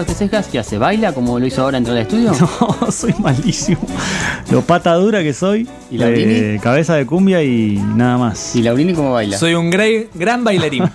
baila usted, Cejas? ¿Qué hace? ¿Baila como lo hizo ahora dentro del estudio? No, soy malísimo. Lo pata dura que soy. ¿Y Laurini? eh, cabeza de cumbia y nada más. ¿Y Laurini cómo baila? Soy un gran, gran bailarín.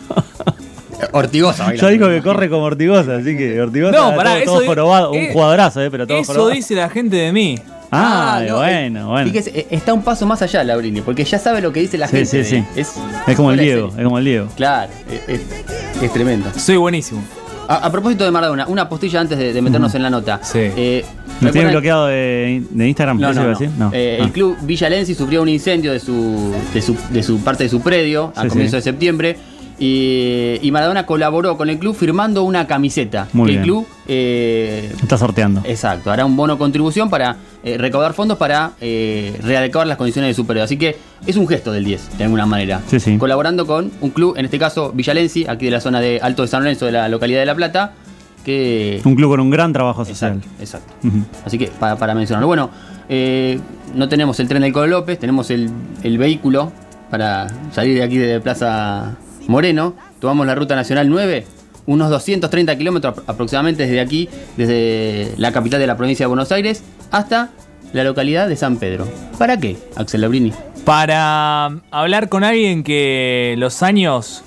Ortigosa baila. Ya dijo que corre como Ortigosa, así que Ortigosa No, todo- pará, todo, eso jorobado, un eh, jugadorazo, eh, pero todo Eso jorobado. dice la gente de mí. Ah, no, bueno, eh, bueno. Fíjese, eh, está un paso más allá, Laurini, porque ya sabe lo que dice la Sí, gente. sí, de- sí. Es, Es como el Diego, serie. es como el Diego. Claro, es, es- es tremendo. Soy buenísimo. A, a propósito de Maradona, una postilla antes de, de meternos en la nota. Sí. Eh, ¿Lo tiene ¿recuerdan- bloqueado de, de Instagram? No, ¿Eso no, no. Eh, Ah. El club Villa Lenzi sufrió un incendio de su, de su, de su parte de su predio a Sí, comienzos sí. de septiembre. Y, y Maradona colaboró con el club firmando una camiseta. Muy que el bien. club eh, Está sorteando. Exacto, hará un bono contribución para eh, recaudar fondos para eh, readecuar las condiciones de su periodo. Así que es un gesto del 10, de alguna manera. Sí, sí. Colaborando con un club, en este caso Villalensi, aquí de la zona de Alto de San Lorenzo, de la localidad de La Plata, que... Un club con un gran trabajo social. Exacto. Así que para, para mencionarlo. Bueno, no tenemos el tren del Colo López, tenemos el, el vehículo para salir de aquí de Plaza Moreno. Tomamos la ruta nacional 9, unos 230 kilómetros apro- aproximadamente desde aquí, desde la capital de la provincia de Buenos Aires, hasta la localidad de San Pedro. ¿Para qué, Axel Labrini? Para hablar con alguien que los años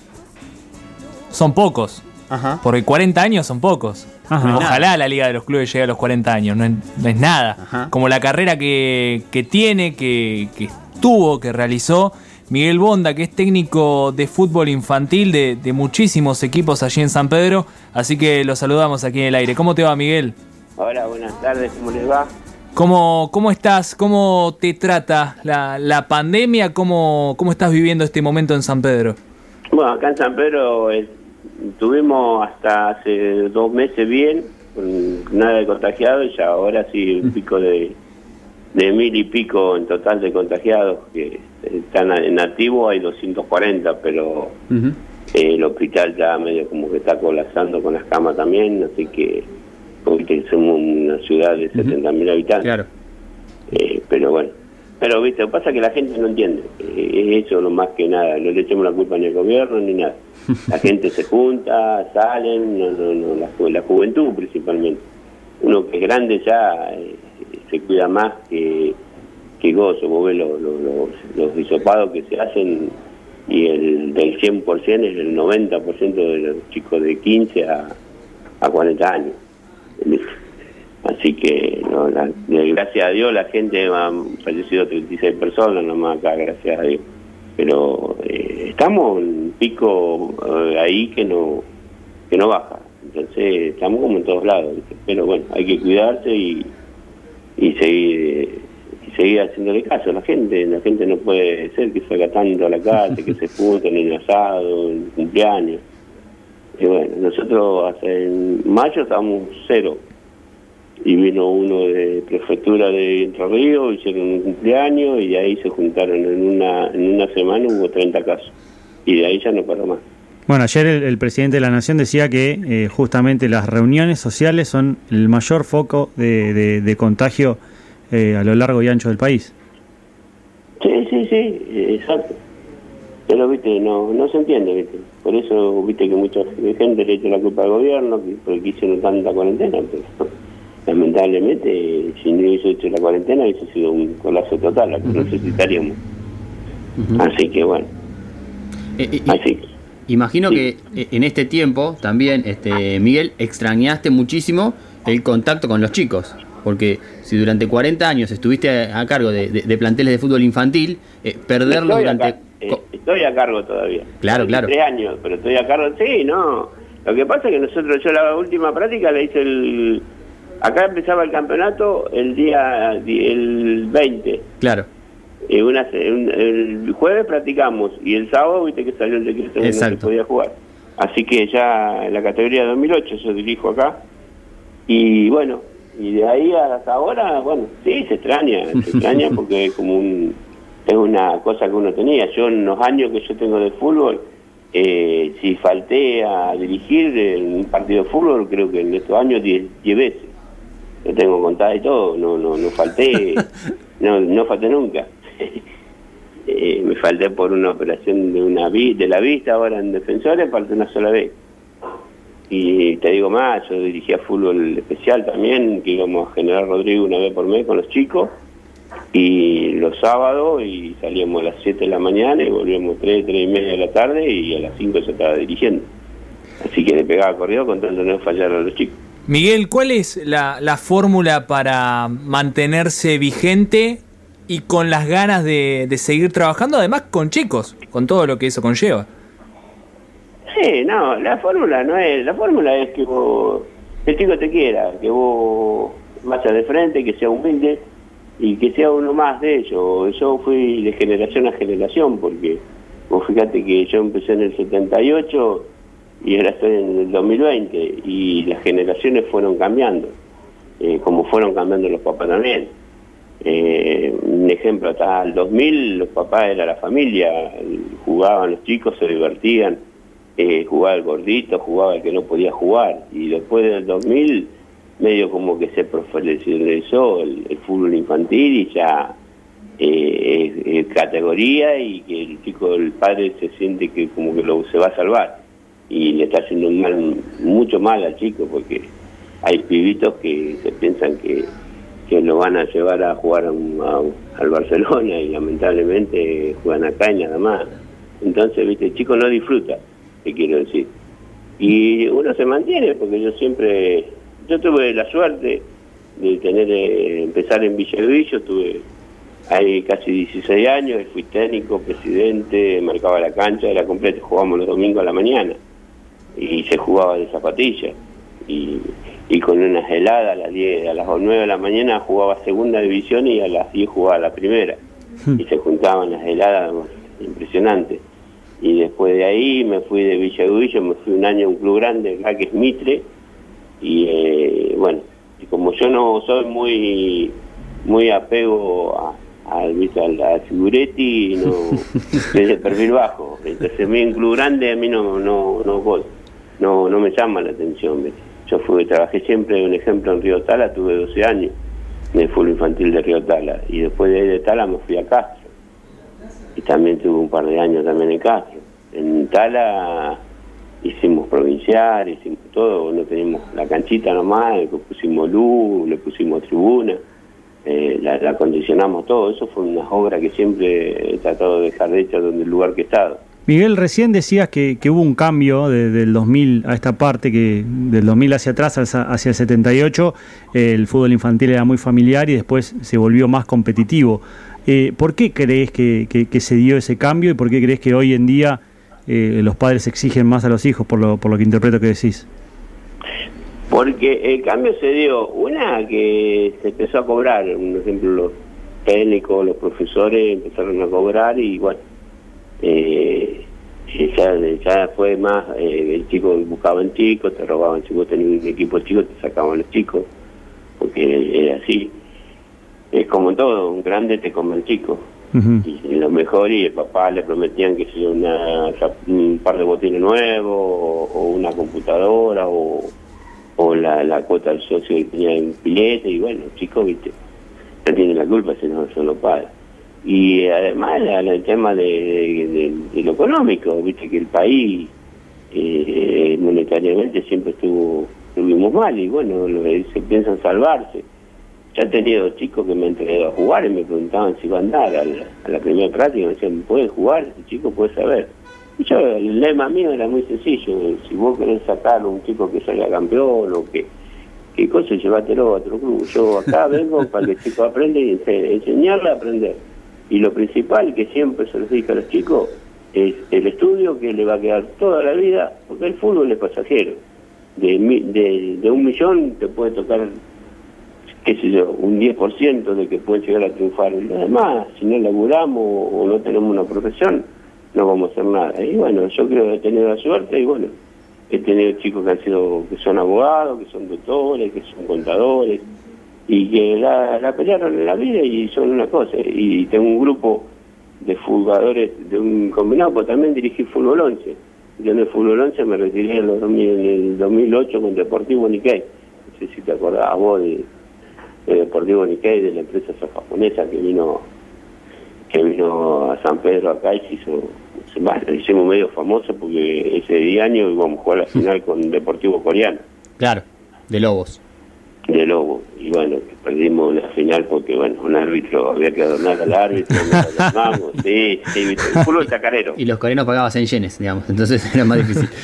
son pocos. Ajá. Porque 40 años son pocos. Ajá. Ojalá la Liga de los Clubes llegue a los 40 años, no es, no es nada. Ajá. Como la carrera que, que tiene, que, que tuvo, que realizó Miguel Bonda, que es técnico de fútbol infantil de, de muchísimos equipos allí en San Pedro. Así que lo saludamos aquí en el aire. ¿Cómo te va, Miguel? Hola, buenas tardes, ¿cómo les va? ¿Cómo, cómo estás? ¿Cómo te trata la, la pandemia? ¿Cómo, ¿Cómo estás viviendo este momento en San Pedro? Bueno, acá en San Pedro eh, tuvimos hasta hace dos meses bien, nada de contagiados, y ya ahora sí un pico de, de mil y pico en total de contagiados, que están en activo, hay 240, pero eh, el hospital ya medio como que está colapsando con las camas también, así que porque somos una ciudad de 70.000 habitantes. Claro. Eh, pero bueno, pero viste, lo que pasa es que la gente no entiende, Eh, es eso lo más que nada, no le echemos la culpa ni al gobierno ni nada. La gente se junta, salen, no, no, no, la, ju- la juventud principalmente. Uno que es grande ya eh, se cuida más que, que gozo, vos ves lo- lo- los, los hisopados que se hacen y el del 100% es el 90% de los chicos de 15 a, a 40 años. Así que, no, la- gracias a Dios, la gente han fallecido 36 personas nomás acá, gracias a Dios. Pero eh, estamos en un pico eh, ahí que no que no baja. Entonces, estamos como en todos lados. Pero bueno, hay que cuidarse y, y seguir y seguir haciéndole caso a la gente. La gente no puede ser que salga tanto a la calle, que se junten en el asado, en cumpleaños. Y bueno, nosotros hace en mayo estábamos cero. Y vino uno de prefectura de Entre Ríos, hicieron un cumpleaños y ahí se juntaron en una, en una semana, hubo 30 casos. Y de ahí ya no paró más. Bueno, ayer el, el presidente de la Nación decía que eh, justamente las reuniones sociales son el mayor foco de, de- de contagio eh, a lo largo y ancho del país. Sí, sí, sí, exacto. Pero, viste, no no se entiende, viste. Por eso, viste, que mucha gente le echa la culpa al gobierno, que, porque hicieron tanta cuarentena, pero lamentablemente, si no hubiese hecho la cuarentena, hubiese sido un colapso total, la que necesitaríamos. Así que, bueno, Eh, eh, así que... Imagino que eh, en este tiempo también, este, Miguel, extrañaste muchísimo el contacto con los chicos. Porque si durante 40 años estuviste a, cargo de, de- de planteles de fútbol infantil, eh, perderlo Estoy durante... eh, estoy a cargo todavía. Claro, claro. Tres años, pero estoy a cargo. Sí, no. Lo que pasa es que nosotros, yo la última práctica la hice el. Acá empezaba el campeonato el día el 20. Claro, Y una, un- el jueves practicamos y el sábado, viste que salió el decreto que no se podía jugar. Así que ya en la categoría 2008 yo dirijo acá. Y bueno, y de ahí hasta ahora, bueno, sí, se extraña, se extraña porque es como un, es una cosa que uno tenía. Yo en los años que yo tengo de fútbol, eh, si falté a dirigir en un partido de fútbol, creo que en estos años 10 10 veces. Lo tengo contada y todo, no, no, no falté, no, no falté nunca. Eh, me falté por una operación de una vi- de la vista ahora en defensores, falté una sola vez. Y te digo más, yo dirigía fútbol especial también, que íbamos a General Rodrigo una vez por mes con los chicos, y los sábados y salíamos a las 7 de la mañana y volvíamos 3, 3 y media de la tarde y a las 5 se estaba dirigiendo. Así que le pegaba corrido con tanto no fallar a los chicos. Miguel, ¿cuál es la, la fórmula para mantenerse vigente y con las ganas de, de seguir trabajando, además con chicos, con todo lo que eso conlleva? Sí, no, la fórmula no es, la fórmula es que vos, el chico te quiera, que vos vayas de frente, que sea humilde y que sea uno más de ellos. Yo fui de generación a generación porque vos fíjate que yo empecé en el 78 y ahora estoy en el 2020 y las generaciones fueron cambiando, eh, como fueron cambiando los papás también. Eh, un ejemplo, hasta el 2000 los papás era la familia, jugaban los chicos, se divertían eh, jugaba el gordito, jugaba el que no podía jugar. Y después del 2000, medio como que se profesionalizó el, fútbol infantil y ya eh, es, categoría y que el chico, el padre se siente que como que lo, se va a salvar. Y le está haciendo mal, mucho mal al chico porque hay pibitos que se piensan que, que lo van a llevar a jugar al Barcelona y lamentablemente juegan acá y nada más. Entonces, viste, el chico no disfruta quiero decir. Y uno se mantiene, porque yo siempre, yo tuve la suerte de tener, eh, empezar en Villavillo, tuve ahí casi 16 años, fui técnico, presidente, marcaba la cancha, era completa, jugábamos los domingos a la mañana y se jugaba de zapatilla. Y, y con unas heladas a las 10, a las 9 de la mañana jugaba segunda división y a las 10 jugaba la primera. Hmm. Y se juntaban las heladas impresionantes y después de ahí me fui de Villa me fui un año a un club grande, acá que es Mitre, y eh, bueno, y como yo no soy muy muy apego a, al figuretti, no, soy de perfil bajo, entonces a mí un club grande a mí no no no voy, no, no me llama la atención, yo fui, trabajé siempre, un ejemplo, en Río Tala, tuve 12 años en el fútbol infantil de Río Tala, y después de, de Tala me fui a Castro y también tuve un par de años también en Castro. En Tala hicimos provincial, hicimos todo, no teníamos la canchita nomás, le pusimos luz, le pusimos tribuna, eh, la, la, acondicionamos todo, eso fue una obra que siempre he tratado de dejar de hecha donde el lugar que he estado. Miguel, recién decías que, que hubo un cambio desde el 2000 a esta parte, que del 2000 hacia atrás, hacia el 78, el fútbol infantil era muy familiar y después se volvió más competitivo. Eh, ¿Por qué crees que, se dio ese cambio y por qué crees que hoy en día eh, los padres exigen más a los hijos, por lo, por lo que interpreto que decís? Porque el cambio se dio, una que se empezó a cobrar, por ejemplo, los técnicos, los profesores empezaron a cobrar y bueno, eh, ya, fue más, el chico buscaban chicos, te robaban, si vos tenías un equipo chico, te sacaban los chicos, porque era así es como todo, un grande te come el chico. Y lo mejor, y el papá le prometían que sea una, un par de botines nuevos, o, una computadora, o, o la, la cuota del socio que tenía en pilete, y bueno, el chico, viste, no tiene la culpa si no son los padres. Y además el tema de, lo económico, viste que el país eh, monetariamente siempre estuvo estuvimos mal y bueno, se piensan salvarse ya he tenido chicos que me han entregado a jugar y me preguntaban si iba a andar a la, primera práctica, me decían, ¿puedes jugar? El chico puede saber. Yo, el lema mío era muy sencillo, si vos querés sacar a un chico que salga campeón o que qué cosa, llévatelo a otro club. Yo acá vengo para que el chico aprenda y enseñarle a aprender. Y lo principal que siempre se les dice a los chicos es el estudio que le va a quedar toda la vida, porque el fútbol es pasajero. De, de, de un millón te puede tocar qué sé yo, un 10% de que pueden llegar a triunfar. Y lo demás, si no laburamos o no tenemos una profesión, no vamos a hacer nada. Y bueno, yo creo que he tenido la suerte y bueno, he tenido chicos que han sido, que son abogados, que son doctores, que son contadores, y que la, la pelearon en la vida y son una cosa. Y tengo un grupo de jugadores de un combinado, pues también dirigí fútbol 11. Yo en el fútbol 11 me retiré en, el 2008 con Deportivo Nikkei. No sé si te acordás vos de Deportivo Nikkei, de la empresa japonesa que vino que vino a San Pedro acá y se hizo, se hicimos medio famoso porque ese año íbamos a jugar la final con Deportivo Coreano Claro, de Lobos. De Lobo. Y bueno, perdimos la final porque, bueno, un árbitro, había que adornar al árbitro, nos sí, sí, el culo del chacarero. Y los coreanos pagaban en yenes, digamos, entonces era más difícil.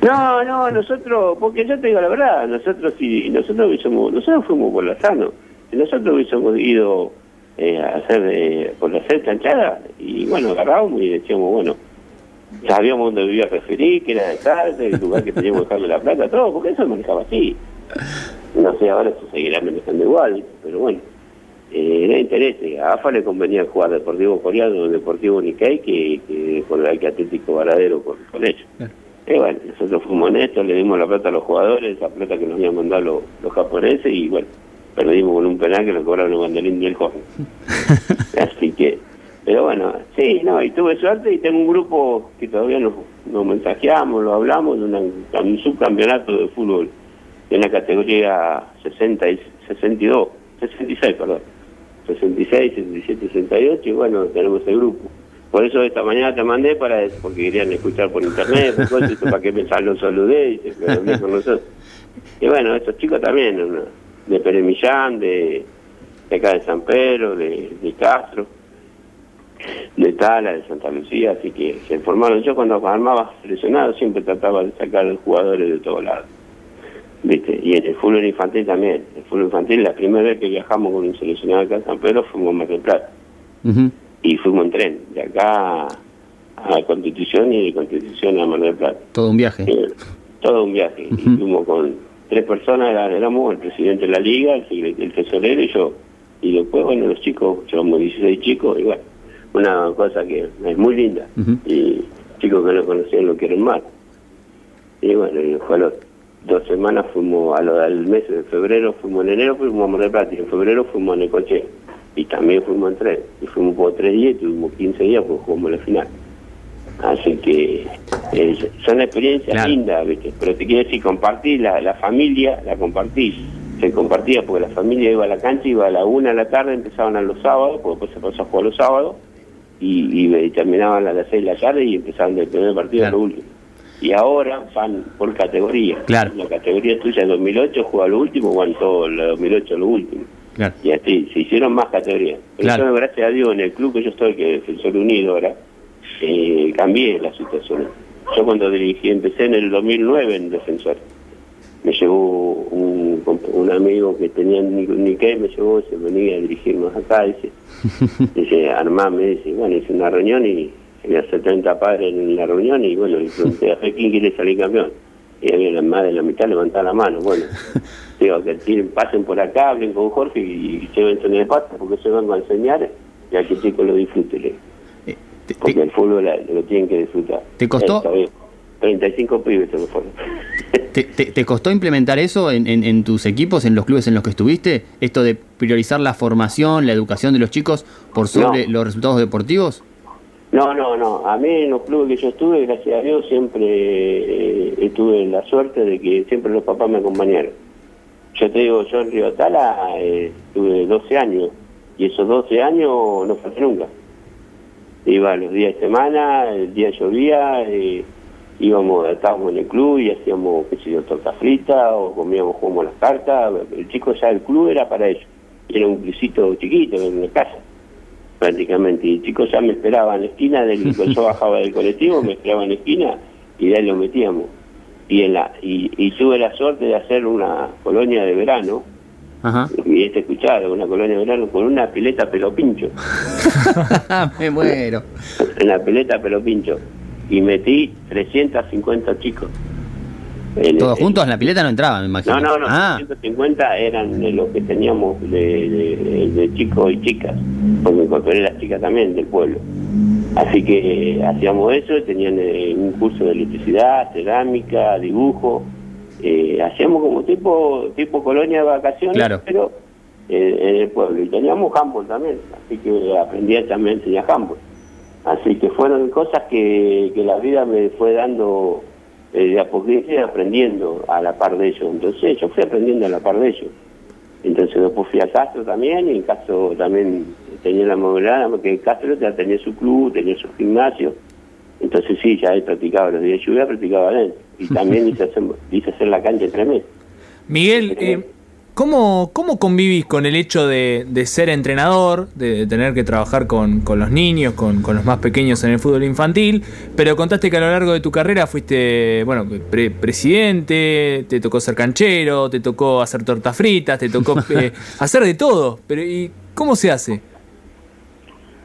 No, no, nosotros, porque yo te digo la verdad, nosotros sí, nosotros hubiésemos, nosotros fuimos por la sano, si nosotros hubiésemos ido eh, a hacer, eh, por hacer chanchada, y bueno, agarrábamos y decíamos, bueno, sabíamos dónde vivía el referí, que era de tarde, el lugar que teníamos que dejarle la plata, todo, porque eso manejaba así. No sé, ahora se seguirá manejando igual, pero bueno, eh, era interés. A AFA le convenía jugar Deportivo Coreano o Deportivo Nikkei que, que por el que Atlético Varadero con, con ellos. Claro. Y bueno, nosotros fuimos honestos, le dimos la plata a los jugadores, esa plata que nos habían mandado los, los japoneses, y bueno, perdimos con un penal que nos cobraron el banderín y el joven. Así que, pero bueno, sí, no, y tuve suerte y tengo un grupo que todavía nos, nos mensajeamos, lo hablamos, de un subcampeonato de fútbol en la categoría 60 y 62, 66, perdón, 66, 67, 68, y bueno, tenemos el grupo. Por eso esta mañana te mandé para porque querían escuchar por internet, por para que me los saludé y se con nosotros. Y bueno, estos chicos también, ¿no? de Pérez Millán, de, de acá de San Pedro, de, de Castro, de Tala, de Santa Lucía, así que se formaron. Yo cuando armaba seleccionado siempre trataba de sacar jugadores de todos lados. ¿Viste? Y en el fútbol infantil también. El fútbol infantil, la primera vez que viajamos con un seleccionado acá a San Pedro fuimos a Mar del Plata. Y fuimos en tren, de acá a Constitución y de Constitución a Mar del Plata. Todo un viaje. Eh, todo un viaje. Y fuimos con tres personas, éramos el presidente de la liga, el, el tesorero y yo. Y después, bueno, los chicos, llevamos 16 chicos, y bueno, una cosa que es muy linda. Y chicos que no conocían lo que era el mar. Y bueno, y fue a los dos semanas fuimos, a lo del mes de febrero, fuimos en enero, fuimos a Mar del Plata, y en febrero fuimos a Necoche. Y también fuimos en tren. Y fuimos por tres días, y tuvimos 15 días, pues jugamos la final. Así que eh, son experiencias Claro. lindas, ¿viste? Pero te quiero decir, compartir la, la familia, la compartís. Se compartía porque la familia iba a la cancha, iba a la una de la tarde, empezaban a los sábados, porque después se pasó a jugar los sábados, y, y, y terminaban a las seis de la tarde y empezaban del primer partido Claro. al último. Y ahora van por categoría. Claro. La categoría tuya es 2008, juega lo último, todo el 2008 lo último. Claro. Y así, se hicieron más categorías. Pero Claro. yo, gracias a Dios, en el club que yo estoy, que es Defensor Unido ahora, eh, cambié la situación. Yo cuando dirigí, empecé en el 2009 en Defensor. Me llevó un, un amigo que tenía Nikkei, me llevó, se venía a dirigirnos acá, dice, dice, armame, dice, bueno, hice una reunión y había 70 padres en la reunión y bueno, le pregunté a quién quiere salir campeón. Y había más de la mitad levantar la mano, bueno, digo, que tiren, pasen por acá, hablen con Jorge y, lleven su de porque yo vengo a enseñar y a que el chico lo disfrute, le digo. Eh, te- porque te- el fútbol lo tienen que disfrutar. ¿Te costó? Bien. 35 pibes se me fueron. ¿Te, te- te costó implementar eso en, en- en tus equipos, en los clubes en los que estuviste? Esto de priorizar la formación, la educación de los chicos por sobre No. los resultados deportivos. No, no, no. A mí en los clubes que yo estuve, gracias a Dios, siempre eh, tuve la suerte de que siempre los papás me acompañaron. Yo te digo, yo en Río Tala eh, tuve 12 años y esos 12 años no falté nunca. Iba los días de semana, el día llovía, eh, íbamos, estábamos en el club y hacíamos, qué sé yo, torta frita o comíamos, jugamos las cartas. El chico ya, el club era para ellos. Era un clubcito chiquito, en una casa prácticamente. Y el chico ya me esperaba en la esquina, del, yo bajaba del colectivo, me esperaba en la esquina y de ahí lo metíamos. Y, en la, y, y tuve la suerte de hacer una colonia de verano, Ajá. y este escuchado, una colonia de verano con una pileta pelo pincho, Me muero. una pileta pelo pincho, y metí 350 chicos. En- Todos juntos en la pileta no entraban, me imagino. No, no, no, Ah, 150 eran de los que teníamos de, de- de chicos y chicas, porque incorporé las chicas también del pueblo. Así que eh, hacíamos eso, tenían eh, un curso de electricidad, cerámica, dibujo, eh, hacíamos como tipo tipo colonia de vacaciones, Claro. pero eh, en el pueblo. Y teníamos handball también, así que aprendía también a enseñar handball. Así que fueron cosas que, que la vida me fue dando eh, de a poquito y aprendiendo a la par de ellos. Entonces yo fui aprendiendo a la par de ellos. Entonces después fui a Castro también y en Castro también tenía la movilidad, porque Castro ya tenía su club, tenía su gimnasio, entonces sí, ya él practicaba los días de lluvia, practicaba adentro, y también hice hacer, hice hacer la cancha entre meses. Miguel, eh, ¿cómo, ¿cómo convivís con el hecho de, de ser entrenador, de, de tener que trabajar con, con los niños, con, con los más pequeños en el fútbol infantil? Pero contaste que a lo largo de tu carrera fuiste, bueno, pre- presidente, te tocó ser canchero, te tocó hacer tortas fritas, te tocó eh, hacer de todo. Pero ¿y cómo se hace?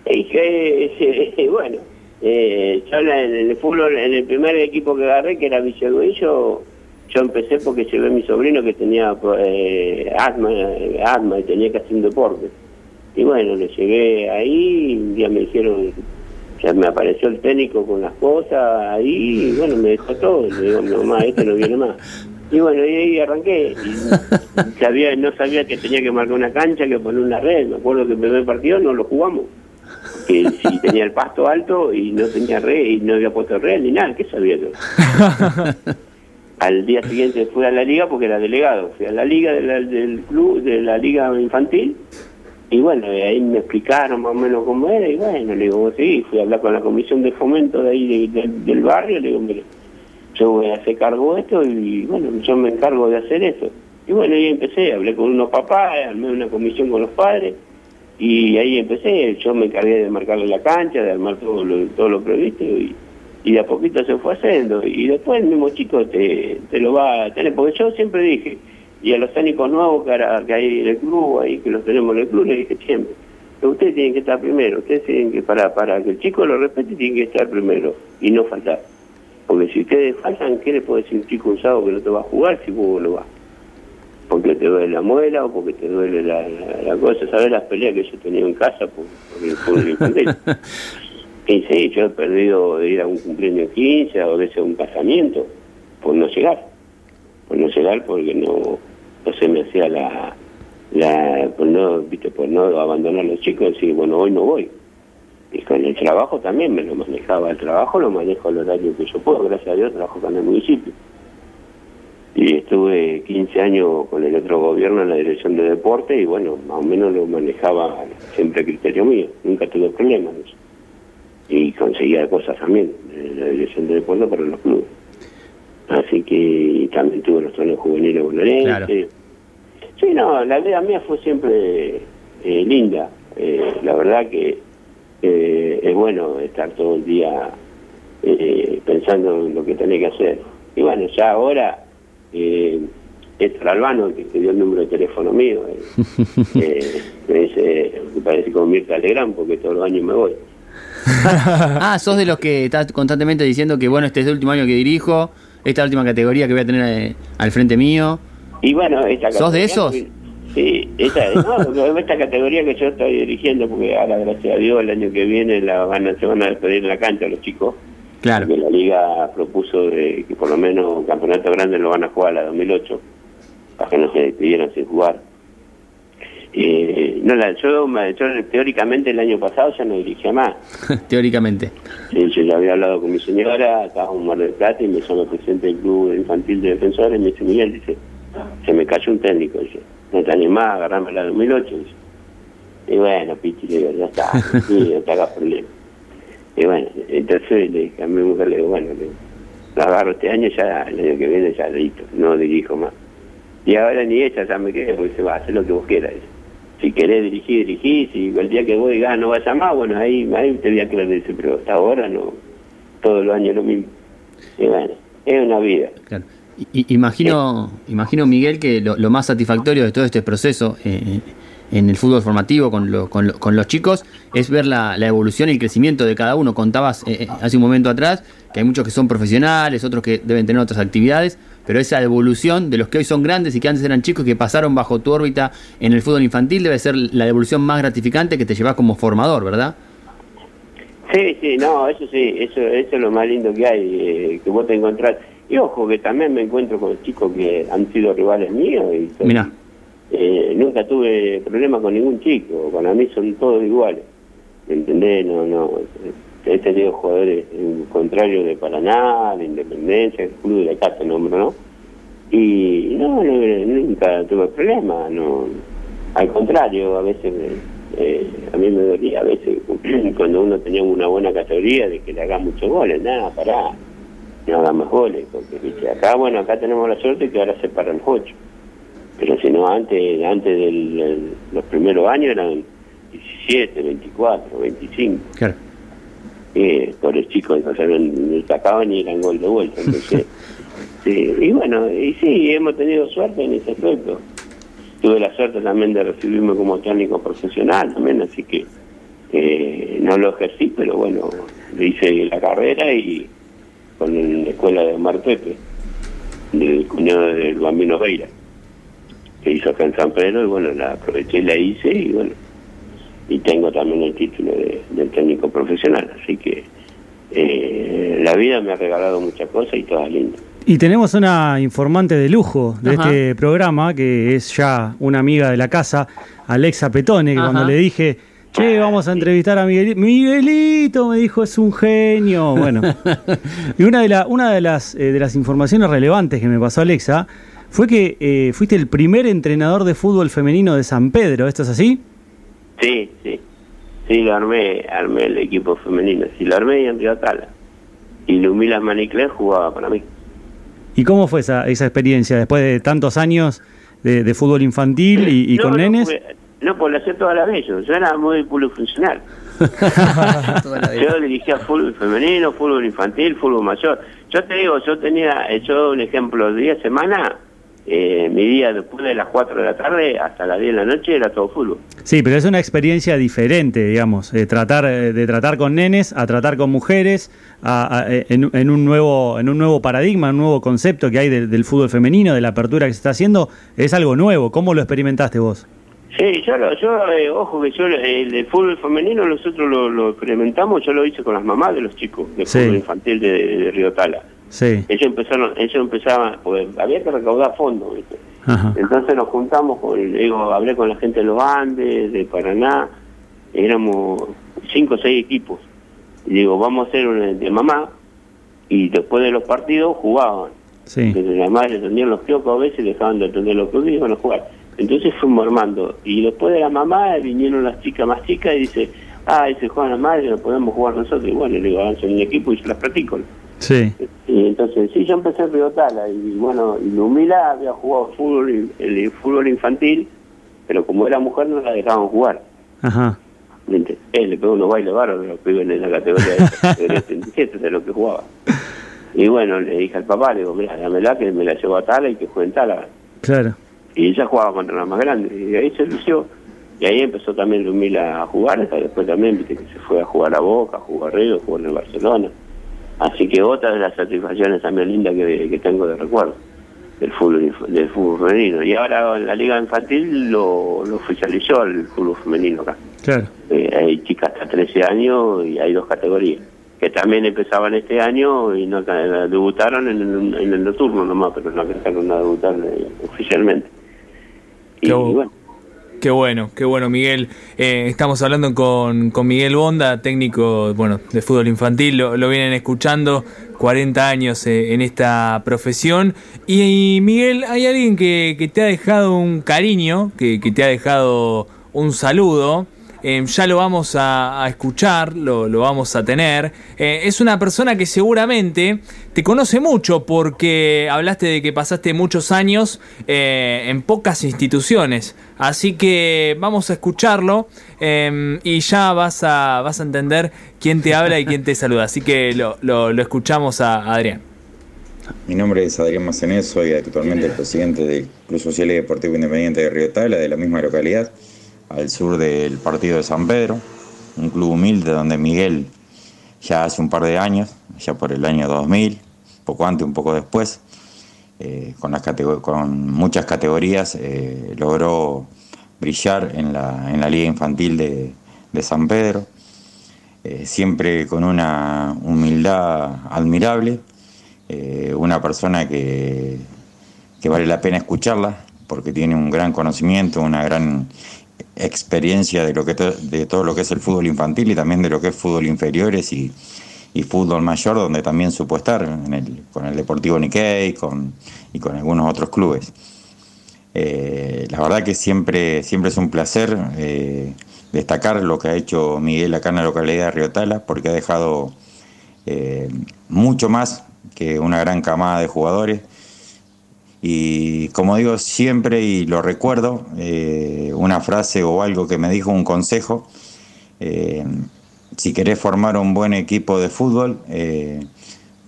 Que, eh, bueno, eh, yo en el, en el fútbol, en el primer equipo que agarré, que era Villarruello, yo empecé porque llevé a mi sobrino que tenía eh, asma, eh, asma y tenía que hacer un deporte. Y bueno, le llegué ahí, un día me dijeron, ya me apareció el técnico con las cosas ahí, y bueno, me dejó todo. Le digo, no más, este no viene más. Y bueno, y ahí arranqué. No sabía que tenía que marcar una cancha, que poner una red. Me acuerdo que el primer partido no lo jugamos. Que si tenía el pasto alto y no tenía red y no había puesto red ni nada, ¿qué sabía yo? Al día siguiente fui a la liga porque era delegado. Fui a la liga del club, de la liga infantil. Y bueno, ahí me explicaron más o menos cómo era. Y bueno, le digo, sí, fui a hablar con la comisión de fomento de ahí de- del barrio. Le digo, mire, yo voy a hacer cargo de esto y bueno, yo me encargo de hacer eso. Y bueno, ahí empecé, hablé con unos papás, armé una comisión con los padres y ahí empecé, yo me encargué de marcarle la cancha, de armar todo lo, todo lo previsto y, y de a poquito se fue haciendo. Y después el mismo chico te, te lo va a tener, porque yo siempre dije, y a los técnicos nuevos que, hay en el club, ahí que los tenemos en el club, le dije siempre, que ustedes tienen que estar primero, ustedes tienen que parar, para que el chico lo respete, tienen que estar primero y no faltar. Porque si ustedes faltan, ¿qué le puede decir un chico usado que no te va a jugar si vos no vas? Porque te duele la muela o porque te duele la, la, la cosa. ¿Sabes las peleas que yo tenía en casa por, por el, por 15, yo he perdido de ir a un cumpleaños 15 o de ser un casamiento por no llegar. Por no llegar porque no, no se me hacía la, la por no, viste, por no abandonar a los chicos y decir, bueno, hoy no voy. Y con el trabajo también me lo manejaba. El trabajo lo manejo al horario que yo puedo, gracias a Dios trabajo con el municipio. Y estuve 15 años con el otro gobierno en la dirección de deporte y bueno, más o menos lo manejaba siempre a criterio mío. Nunca tuve problemas. Y conseguía cosas también en la dirección de deporte para los clubes. Así que también tuve los torneos juveniles bonaerenses. Claro. Sí, no, la vida mía fue siempre eh, linda. Eh, la verdad que eh, es bueno estar todo el día eh, pensando en lo que tenés que hacer. Y bueno, ya ahora, eh, Héctor Albano, que te dio el número de teléfono mío, me dice, me parece como Mirta Legrand, porque todos los años me voy. ah, sos de los que estás constantemente diciendo que bueno, este es el último año que dirijo, esta es la última categoría que voy a tener eh, al frente mío. Y bueno, esta ¿Sos de esos? Sí, esta, no, esta categoría que yo estoy dirigiendo, porque ahora, gracias a Dios, el año que viene la van a, se van a despedir en la cancha los chicos. Claro. Porque la liga propuso de que por lo menos campeonato grande lo van a jugar a la 2008, para que no se despidieran sin jugar. Eh, no, la, yo, yo teóricamente el año pasado ya no dirigía más. Teóricamente. Sí, yo ya había hablado con mi señora, estaba en Mar del Plata y me llama el presidente del club infantil de defensores y me dice, Miguel, dice, se me cayó un técnico, dice, no te animás a agarrarme la 2008, dice. Y bueno, Pichi, le digo, ya está, sí, no te hagas problema. Y bueno, entonces le dije a mi mujer, le digo, bueno, le, lo agarro este año, ya el año que viene ya listo, no dirijo más. Y ahora ni ella ya me queda porque se va a hacer lo que vos quieras. dice. Si querés dirigir, dirigís, si el día que vos digas no vaya más, bueno, ahí, ahí te voy a dice, pero hasta ahora no, todos los años lo mismo. Y bueno, es una vida. Claro. I- imagino, imagino Miguel, que lo, lo más satisfactorio de todo este proceso eh, en el fútbol formativo con, lo- con, lo- con los chicos es ver la, la evolución y el crecimiento de cada uno. Contabas eh, eh, hace un momento atrás que hay muchos que son profesionales, otros que deben tener otras actividades, pero esa evolución de los que hoy son grandes y que antes eran chicos que pasaron bajo tu órbita en el fútbol infantil debe ser la evolución más gratificante que te llevas como formador, ¿verdad? Sí, sí, no, eso sí, eso, eso es lo más lindo que hay, eh, que vos te encontrás. Y ojo, que también me encuentro con chicos que han sido rivales míos y son- Mirá. eh, nunca tuve problemas con ningún chico, para mí son todos iguales. ¿Me entendés? No, no. He tenido jugadores en contrario de Paraná, de Independencia, el club de acá te nombro, ¿no? Y no, no, nunca tuve problemas, no. Al contrario, a veces Eh, a mí me dolía a veces cuando uno tenía una buena categoría de que le haga muchos goles, nada, pará, no haga más goles, porque ¿viste? acá, bueno, acá tenemos la suerte que ahora se paran ocho, pero si no, antes, antes de los primeros años eran 17, 24, 25. Claro. Eh, por los chicos no se sacaban y eran gol de vuelta, entonces... sí, y bueno, y sí, hemos tenido suerte en ese aspecto. Tuve la suerte también de recibirme como técnico profesional también, así que eh, no lo ejercí, pero bueno, le hice la carrera y con la escuela de Omar Pepe, del cuñado del Bambino Veira, que hizo acá en San Pedro, y bueno, la aproveché y la hice, y bueno, y tengo también el título de, técnico profesional, así que eh, la vida me ha regalado muchas cosas y todas lindas. Y tenemos una informante de lujo de este programa, que es ya una amiga de la casa, Alexa Petone, que cuando le dije, che, vamos a entrevistar a Miguelito, Miguelito me dijo, es un genio. Bueno, y una de, la, una de, las, eh, de las informaciones relevantes que me pasó Alexa fue que eh, fuiste el primer entrenador de fútbol femenino de San Pedro, ¿esto es así? Sí, sí. Sí, lo armé, armé el equipo femenino. Sí, lo armé en Río Tala. Y Lumila Manicler jugaba para mí. ¿Y cómo fue esa, esa experiencia después de tantos años de, fútbol infantil y, con nenes? no, pues lo hacía toda la vez. Yo, era muy funcional. yo dirigía fútbol femenino, fútbol infantil, fútbol mayor. Yo te digo, yo tenía, yo un ejemplo, día semana eh, mi día después de las 4 de la tarde hasta las 10 de la noche era todo fútbol. Sí, pero es una experiencia diferente, digamos, de tratar, eh, de tratar con nenes a tratar con mujeres, eh, en, un nuevo, en un nuevo paradigma, un nuevo concepto que hay del fútbol femenino, de la apertura que se está haciendo, es algo nuevo. ¿Cómo lo experimentaste vos? Sí, yo, yo ojo que yo el, fútbol femenino nosotros lo, experimentamos, yo lo hice con las mamás de los chicos del fútbol infantil de Río Tala Sí. Ellos empezaron, ellos empezaban, porque había que recaudar fondos, Entonces nos juntamos, con, digo, hablé con la gente de los Andes, de Paraná, éramos cinco o seis equipos. Y digo, vamos a hacer un de mamá, y después de los partidos jugaban. Sí. las madres los kioscos a veces, dejaban de atender los kioscos y iban a jugar. Entonces fuimos armando. Y después de la mamá vinieron las chicas más chicas y dice, ah, ese juegan las madres, lo podemos jugar nosotros. Y bueno, le digo, avancen un equipo y se las practico. Sí. Entonces, sí, yo empecé en Río Tala y bueno, y Lumila había jugado fútbol, el, fútbol infantil, pero como era mujer no la dejaban jugar. Ajá. Él le pegó unos bailes bárbaros los pibes en la categoría de 37 de lo que jugaba. Y bueno, le dije al papá, le digo, mira, dámela que me la llevo a Tala y que juegue en Tala. Claro. Y ella jugaba contra la más grande. Y ahí se lució. Y ahí empezó también Lumila a jugar, después también, viste, que se fue a jugar a Boca, a jugar a Río, a jugar en Barcelona. Así que otra de las satisfacciones también lindas que, tengo de recuerdo del fútbol del fútbol femenino. Y ahora la liga infantil lo, oficializó el fútbol femenino acá. Claro. Eh, hay chicas hasta 13 años y hay dos categorías que también empezaban este año y no debutaron en, el nocturno nomás, pero no empezaron a debutar eh, oficialmente. Y, bueno, Qué bueno, qué bueno, Miguel. Eh, estamos hablando con, Miguel Bonda, técnico bueno, de fútbol infantil, lo, vienen escuchando, 40 años eh, en esta profesión. Y, Miguel, hay alguien que, te ha dejado un cariño, que, que te ha dejado un saludo. Eh, ya lo vamos a, escuchar, lo, vamos a tener. Eh, es una persona que seguramente te conoce mucho porque hablaste de que pasaste muchos años eh, en pocas instituciones. Así que vamos a escucharlo y ya vas a, vas a entender quién te habla y quién te saluda. Así que lo, lo, escuchamos a Adrián. Mi nombre es Adrián Macené, soy actualmente el presidente del Club Social y Deportivo Independiente de Río Tala, de la misma localidad al sur del partido de San Pedro, un club humilde donde Miguel ya hace un par de años, ya por el año 2000, poco antes, un poco después, eh, con, las con muchas categorías eh, logró brillar en la, en la Liga Infantil de, San Pedro, eh, siempre con una humildad admirable, una persona que, que vale la pena escucharla porque tiene un gran conocimiento, una gran experiencia de, lo que de todo lo que es el fútbol infantil y también de lo que es fútbol inferiores y, fútbol mayor, donde también supo estar en el, con el Deportivo Nikkei con, y con algunos otros clubes. Eh, la verdad que siempre, siempre es un placer eh, destacar lo que ha hecho Miguel acá en la localidad de Riotala, porque ha dejado eh, mucho más que una gran camada de jugadores. Y como digo siempre y lo recuerdo, eh, una frase o algo que me dijo un consejo, eh, si querés formar un buen equipo de fútbol, eh,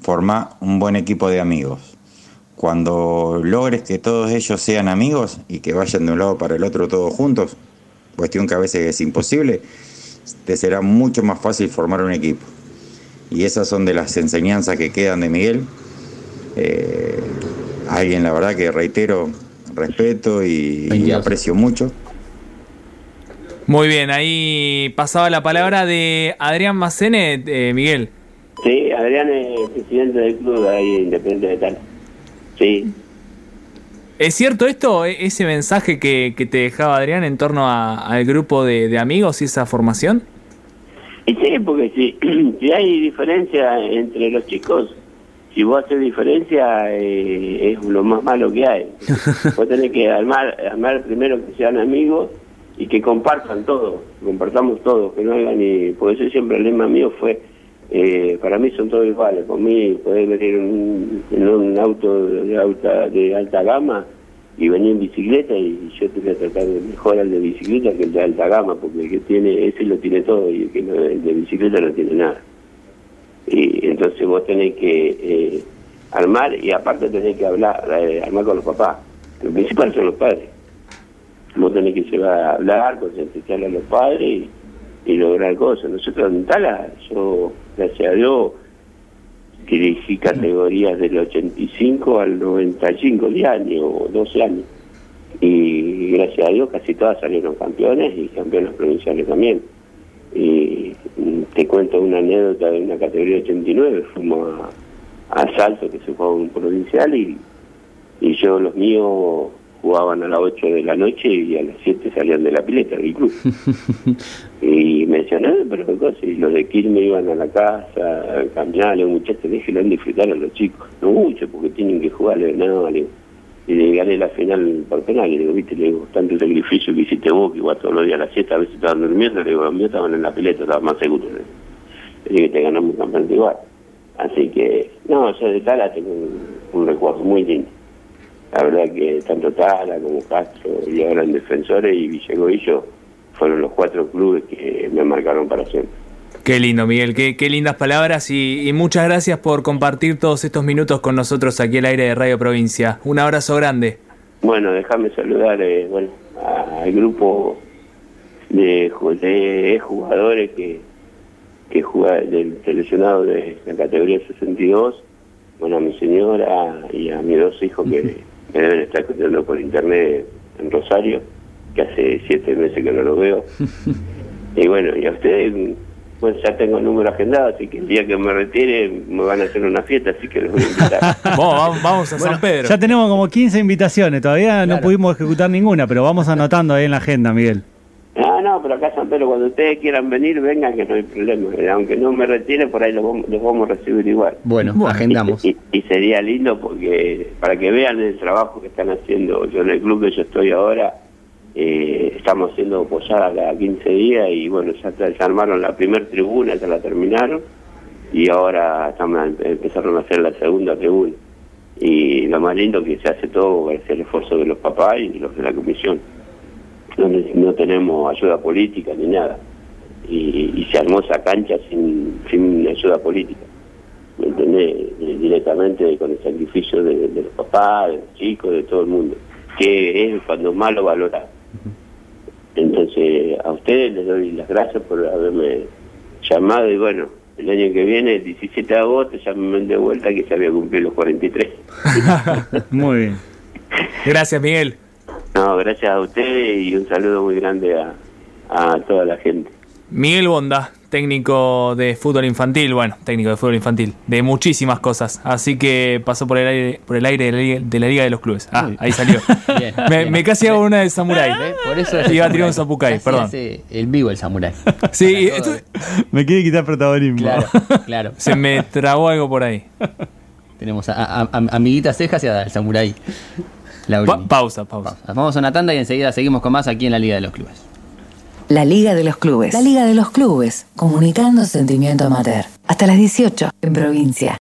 forma un buen equipo de amigos. Cuando logres que todos ellos sean amigos y que vayan de un lado para el otro todos juntos, cuestión que a veces es imposible, te será mucho más fácil formar un equipo. Y esas son de las enseñanzas que quedan de Miguel. Alguien, la verdad, que reitero, respeto y, y aprecio mucho. Muy bien, ahí pasaba la palabra de Adrián Macene, eh, Miguel. Sí, Adrián es presidente del club ahí Independiente de Tal. Sí. ¿Es cierto esto, e- ese mensaje que, que te dejaba Adrián en torno a- al grupo de, de amigos y esa formación? Y sí, porque si, si hay diferencia entre los chicos, si vos haces diferencia, eh, es lo más malo que hay. vos tenés que armar, armar primero que sean amigos y que compartan todo, compartamos todo, que no hagan ni... Por eso siempre el lema mío fue, eh, para mí son todos iguales, por mí podés venir en un, en un auto de alta, de alta gama y venir en bicicleta y yo te voy a tratar de mejorar el de bicicleta que el de alta gama, porque el que tiene, ese lo tiene todo y el, que no, el de bicicleta no tiene nada. Y entonces vos tenés que eh, armar y aparte tenés que hablar, eh, armar con los papás. Lo principal son los padres. Vos tenés que llevar a hablar, concientizar a los padres y, lograr cosas. Nosotros en Tala, yo, gracias a Dios, dirigí categorías del 85 al 95 de años, o 12 años. Y gracias a Dios casi todas salieron campeones y campeones provinciales también. Y te cuento una anécdota de una categoría 89, fuimos a, a Salto, que se jugaba un provincial, y, y yo, los míos, jugaban a las 8 de la noche y a las 7 salían de la pileta del club. y me decían, "Ah, pero qué cosa, y los de Quilmes iban a la casa, a caminar, los muchachos, déjenlo disfrutar a los chicos. No mucho, porque tienen que jugar, no, digo, y le gané la final por penal, y le digo, viste, le digo, tanto sacrificio que hiciste vos, que igual todos los días a las 7 a veces estaban durmiendo, le digo, los míos estaban en la pileta, estaban más seguros. Le digo, te ganamos un campeonato igual. Así que, no, yo de Tala tengo un, recuerdo muy lindo. La verdad que tanto Tala como Castro y ahora en Defensores y Villagoillo fueron los cuatro clubes que me marcaron para siempre. Qué lindo, Miguel, qué, qué lindas palabras y, y muchas gracias por compartir todos estos minutos con nosotros aquí al aire de Radio Provincia. Un abrazo grande. Bueno, déjame saludar eh, bueno, al grupo de jugadores que, que juega del seleccionado de la categoría 62, bueno, a mi señora y a mis dos hijos que me deben estar escuchando por internet en Rosario, que hace siete meses que no los veo. Y bueno, y a ustedes, bueno, ya tengo el número agendado, así que el día que me retire me van a hacer una fiesta, así que los voy a invitar. Vamos, vamos, a San Pedro. Ya tenemos como 15 invitaciones, todavía no pudimos ejecutar ninguna, pero vamos anotando ahí en la agenda, Miguel. No, no, pero acá San Pedro, cuando ustedes quieran venir, vengan, que no hay problema. Aunque no me retire, por ahí los vamos, los vamos a recibir igual. Bueno, Bueno. agendamos. Y, y sería lindo porque para que vean el trabajo que están haciendo. Yo en el club que yo estoy ahora, eh, estamos haciendo posadas cada 15 días y bueno, ya, ya armaron la primera tribuna, ya la terminaron y ahora estamos, empezaron a hacer la segunda tribuna. Y lo más lindo que se hace todo gracias al esfuerzo de los papás y los de la comisión donde no tenemos ayuda política ni nada. Y, se armó esa cancha sin, sin ayuda política. ¿Me entendés? Eh, Directamente con el sacrificio de, los papás, de los chicos, de todo el mundo. Que es cuando más lo valoran. A ustedes les doy las gracias por haberme llamado y bueno, el año que viene, el 17 de agosto, ya me mandé de vuelta que se había cumplido los 43. Muy bien. Gracias, Miguel. No, gracias a ustedes y un saludo muy grande a, a toda la gente. Miguel Bonda, técnico de fútbol infantil, bueno, técnico de fútbol infantil, de muchísimas cosas. Así que pasó por el aire, por el aire de, la Liga, de la Liga de los Clubes. Ah, ahí salió. Bien, me, bien. me casi hago una de Samurai. ¿Ves? Por eso es Iba a tirar un Casi perdón. el vivo el samurái. Sí, esto- Me quiere quitar protagonismo. Claro, claro. se me trabó algo por ahí. Tenemos a, a- a- amiguitas cejas y al samurái. Pa- Laurini. pausa, pausa. Vamos a una tanda y enseguida seguimos con más aquí en la Liga de los Clubes. La Liga de los Clubes. La Liga de los Clubes, comunicando sentimiento amateur. Hasta las 18 en provincia.